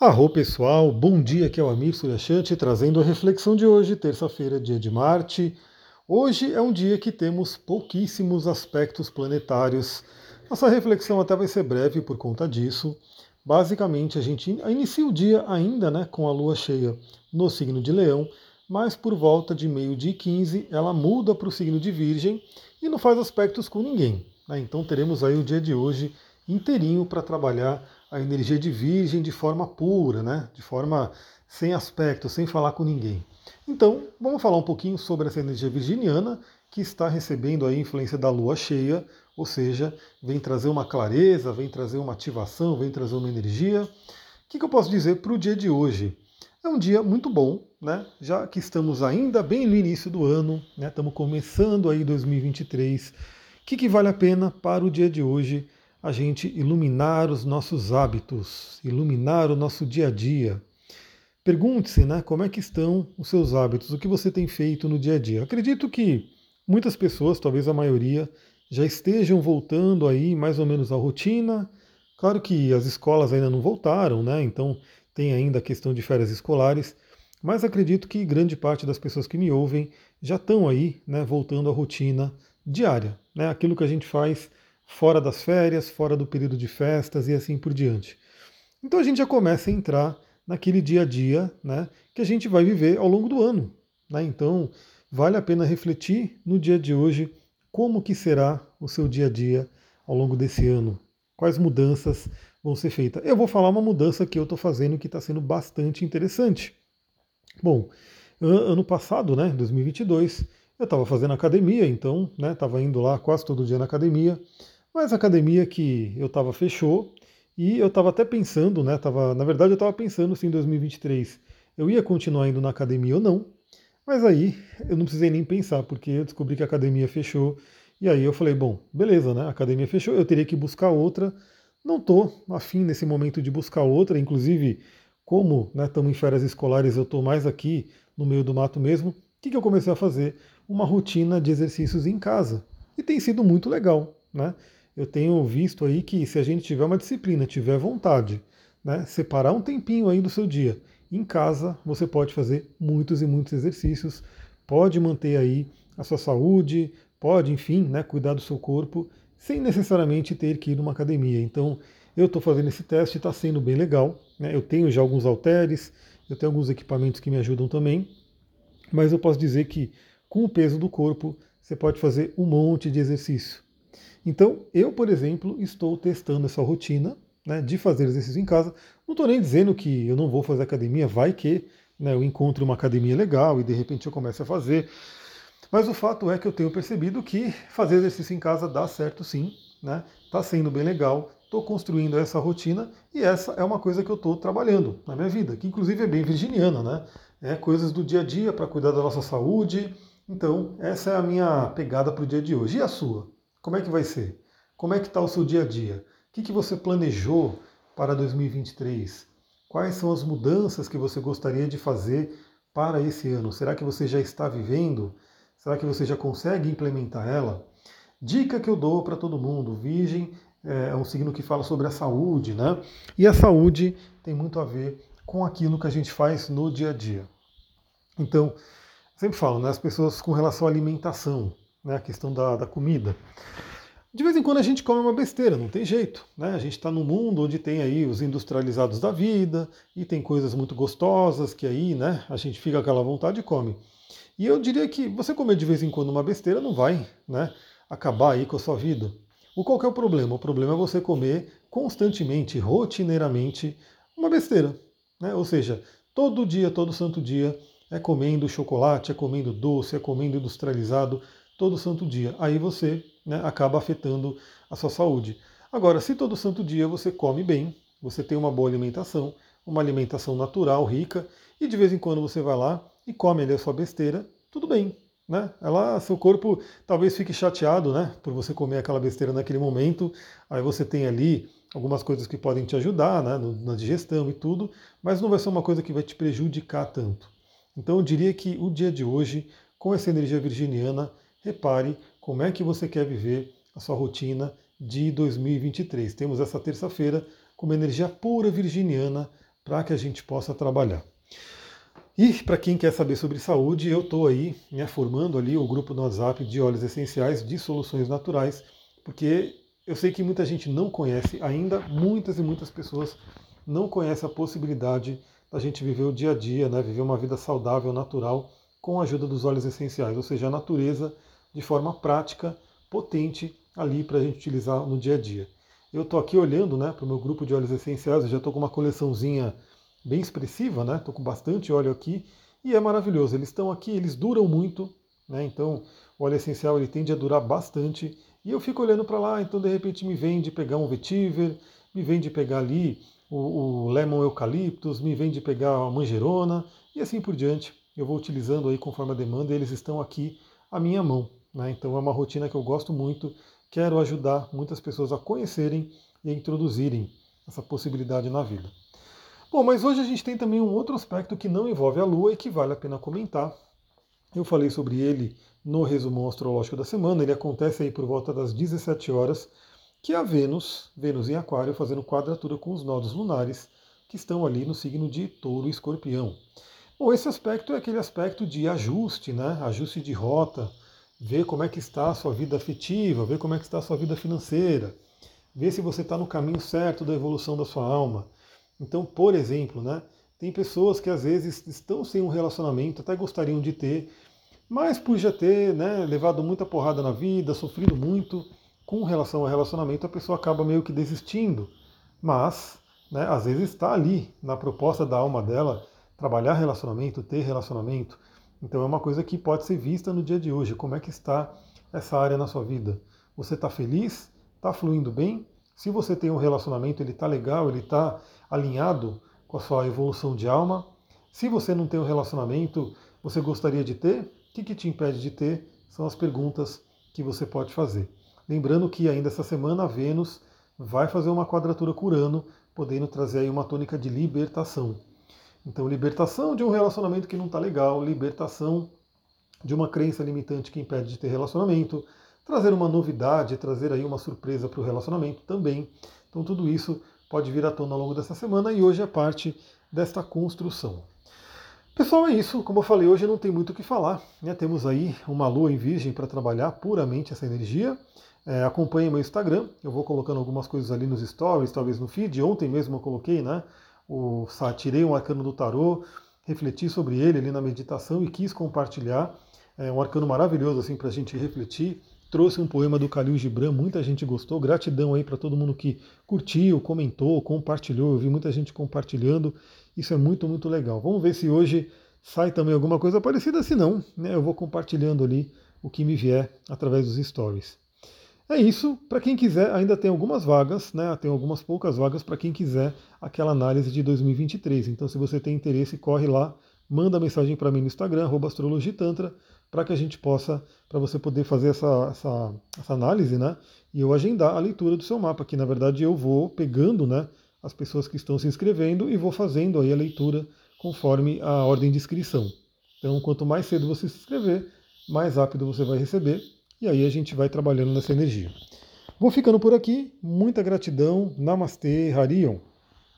Arro pessoal, bom dia, aqui é o Amir Suryashanti trazendo a reflexão de hoje, terça-feira, dia de Marte. Hoje é um dia que temos pouquíssimos aspectos planetários. Nossa reflexão até vai ser breve por conta disso. Basicamente, a gente inicia o dia ainda né, com a lua cheia no signo de Leão, mas por volta de meio-dia e 15 ela muda para o signo de Virgem e não faz aspectos com ninguém. Né? Então teremos aí o dia de hoje inteirinho para trabalhar a energia de virgem de forma pura, né? de forma sem aspecto, sem falar com ninguém. Então, vamos falar um pouquinho sobre essa energia virginiana que está recebendo a influência da lua cheia, ou seja, vem trazer uma clareza, vem trazer uma ativação, vem trazer uma energia. O que, que eu posso dizer para o dia de hoje? É um dia muito bom, né? Já que estamos ainda bem no início do ano, né? Estamos começando aí 2023. O que, que vale a pena para o dia de hoje? A gente iluminar os nossos hábitos, iluminar o nosso dia a dia. Pergunte-se, né, como é que estão os seus hábitos, o que você tem feito no dia a dia. Acredito que muitas pessoas, talvez a maioria, já estejam voltando aí mais ou menos à rotina. Claro que as escolas ainda não voltaram, né? Então tem ainda a questão de férias escolares, mas acredito que grande parte das pessoas que me ouvem já estão aí, né, voltando à rotina diária, né? Aquilo que a gente faz fora das férias, fora do período de festas e assim por diante. Então a gente já começa a entrar naquele dia a dia né, que a gente vai viver ao longo do ano. Né? Então vale a pena refletir no dia de hoje como que será o seu dia a dia ao longo desse ano, quais mudanças vão ser feitas. Eu vou falar uma mudança que eu estou fazendo que está sendo bastante interessante. Bom, ano passado, né, 2022, eu estava fazendo academia, então estava né, indo lá quase todo dia na academia. Mas a academia que eu estava fechou e eu estava até pensando, né? Tava, na verdade, eu estava pensando se em 2023 eu ia continuar indo na academia ou não. Mas aí eu não precisei nem pensar, porque eu descobri que a academia fechou. E aí eu falei, bom, beleza, né? A academia fechou, eu teria que buscar outra. Não estou afim nesse momento de buscar outra, inclusive, como estamos né, em férias escolares, eu estou mais aqui no meio do mato mesmo. O que, que eu comecei a fazer? Uma rotina de exercícios em casa. E tem sido muito legal, né? Eu tenho visto aí que se a gente tiver uma disciplina, tiver vontade, né, separar um tempinho aí do seu dia, em casa você pode fazer muitos e muitos exercícios, pode manter aí a sua saúde, pode, enfim, né, cuidar do seu corpo, sem necessariamente ter que ir numa academia. Então, eu estou fazendo esse teste, está sendo bem legal. Né? Eu tenho já alguns halteres, eu tenho alguns equipamentos que me ajudam também, mas eu posso dizer que com o peso do corpo você pode fazer um monte de exercício. Então, eu, por exemplo, estou testando essa rotina né, de fazer exercício em casa. Não estou nem dizendo que eu não vou fazer academia, vai que né, eu encontre uma academia legal e de repente eu comece a fazer. Mas o fato é que eu tenho percebido que fazer exercício em casa dá certo sim, né? Está sendo bem legal, estou construindo essa rotina e essa é uma coisa que eu estou trabalhando na minha vida, que inclusive é bem virginiana, né? É coisas do dia a dia para cuidar da nossa saúde. Então, essa é a minha pegada para o dia de hoje. E a sua? Como é que vai ser? Como é que está o seu dia a dia? O que, que você planejou para 2023? Quais são as mudanças que você gostaria de fazer para esse ano? Será que você já está vivendo? Será que você já consegue implementar ela? Dica que eu dou para todo mundo: Virgem é, é um signo que fala sobre a saúde, né? E a saúde tem muito a ver com aquilo que a gente faz no dia a dia. Então, sempre falo, né? As pessoas com relação à alimentação né, a questão da, da comida. De vez em quando a gente come uma besteira, não tem jeito. Né? A gente está num mundo onde tem aí os industrializados da vida e tem coisas muito gostosas que aí né, a gente fica aquela vontade e come. E eu diria que você comer de vez em quando uma besteira não vai né, acabar aí com a sua vida. O qual é o problema? O problema é você comer constantemente, rotineiramente, uma besteira. Né? Ou seja, todo dia, todo santo dia, é comendo chocolate, é comendo doce, é comendo industrializado, todo santo dia. Aí você né, acaba afetando a sua saúde. Agora, se todo santo dia você come bem, você tem uma boa alimentação, uma alimentação natural, rica, e de vez em quando você vai lá e come ali a sua besteira, tudo bem. Né? Ela, seu corpo talvez fique chateado né, por você comer aquela besteira naquele momento. Aí você tem ali algumas coisas que podem te ajudar né, na digestão e tudo, mas não vai ser uma coisa que vai te prejudicar tanto. Então eu diria que o dia de hoje, com essa energia virginiana, repare como é que você quer viver a sua rotina de 2023. Temos essa terça-feira com uma energia pura virginiana para que a gente possa trabalhar. E para quem quer saber sobre saúde, eu estou aí né, formando ali o grupo no WhatsApp de óleos essenciais de soluções naturais, porque eu sei que muita gente não conhece ainda, muitas e muitas pessoas não conhecem a possibilidade da gente viver o dia a dia, né, viver uma vida saudável, natural, com a ajuda dos óleos essenciais, ou seja, a natureza de forma prática, potente ali para a gente utilizar no dia a dia. Eu estou aqui olhando né, para o meu grupo de óleos essenciais, eu já estou com uma coleçãozinha bem expressiva, né? Estou com bastante óleo aqui e é maravilhoso. Eles estão aqui, eles duram muito, né? Então o óleo essencial ele tende a durar bastante e eu fico olhando para lá, então de repente me vem de pegar um vetiver, me vem de pegar ali o, o lemon eucaliptus, me vem de pegar a manjerona e assim por diante. Eu vou utilizando aí conforme a demanda e eles estão aqui à minha mão. Né? Então é uma rotina que eu gosto muito quero ajudar muitas pessoas a conhecerem e a introduzirem essa possibilidade na vida. Bom, mas hoje a gente tem também um outro aspecto que não envolve a Lua e que vale a pena comentar. Eu falei sobre ele no resumo astrológico da semana, ele acontece aí por volta das 17 horas, que é a Vênus, Vênus em Aquário, fazendo quadratura com os nodos lunares que estão ali no signo de Touro e Escorpião. Bom, esse aspecto é aquele aspecto de ajuste, né? Ajuste de rota, ver como é que está a sua vida afetiva, ver como é que está a sua vida financeira, ver se você está no caminho certo da evolução da sua alma. Então, por exemplo, né, tem pessoas que às vezes estão sem um relacionamento, até gostariam de ter, mas por já ter né, levado muita porrada na vida, sofrido muito com relação ao relacionamento, a pessoa acaba meio que desistindo. Mas, né, às vezes está ali na proposta da alma dela trabalhar relacionamento, ter relacionamento, então é uma coisa que pode ser vista no dia de hoje. Como é que está essa área na sua vida? Você está feliz? Está fluindo bem? Se você tem um relacionamento, ele está legal, ele está alinhado com a sua evolução de alma. Se você não tem um relacionamento, você gostaria de ter? O que, que te impede de ter? São as perguntas que você pode fazer. Lembrando que ainda essa semana a Vênus vai fazer uma quadratura com Urano, podendo trazer aí uma tônica de libertação. Então, libertação de um relacionamento que não está legal, libertação de uma crença limitante que impede de ter relacionamento, trazer uma novidade, trazer aí uma surpresa para o relacionamento também. Então, tudo isso pode vir à tona ao longo dessa semana e hoje é parte desta construção. Pessoal, é isso. Como eu falei, hoje não tem muito o que falar. Né? Temos aí uma lua em virgem para trabalhar puramente essa energia. É, acompanhe meu Instagram, eu vou colocando algumas coisas ali nos stories, talvez no feed. Ontem mesmo eu coloquei, né? O, tirei um arcano do tarô, refleti sobre ele ali na meditação e quis compartilhar. É um arcano maravilhoso assim para a gente refletir. Trouxe um poema do Khalil Gibran, muita gente gostou. Gratidão aí para todo mundo que curtiu, comentou, compartilhou. Eu vi muita gente compartilhando. Isso é muito, muito legal. Vamos ver se hoje sai também alguma coisa parecida. Se não, né, eu vou compartilhando ali o que me vier através dos stories. É isso. Para quem quiser, ainda tem algumas vagas, né? Tem algumas poucas vagas para quem quiser aquela análise de 2023. Então, se você tem interesse, corre lá, manda mensagem para mim no Instagram, astrologitantra, para que a gente possa, para você poder fazer essa, essa, essa, análise, né? E eu agendar a leitura do seu mapa, que na verdade eu vou pegando, né? As pessoas que estão se inscrevendo e vou fazendo aí a leitura conforme a ordem de inscrição. Então, quanto mais cedo você se inscrever, mais rápido você vai receber e aí a gente vai trabalhando nessa energia. Vou ficando por aqui. Muita gratidão. Namastê, Harion.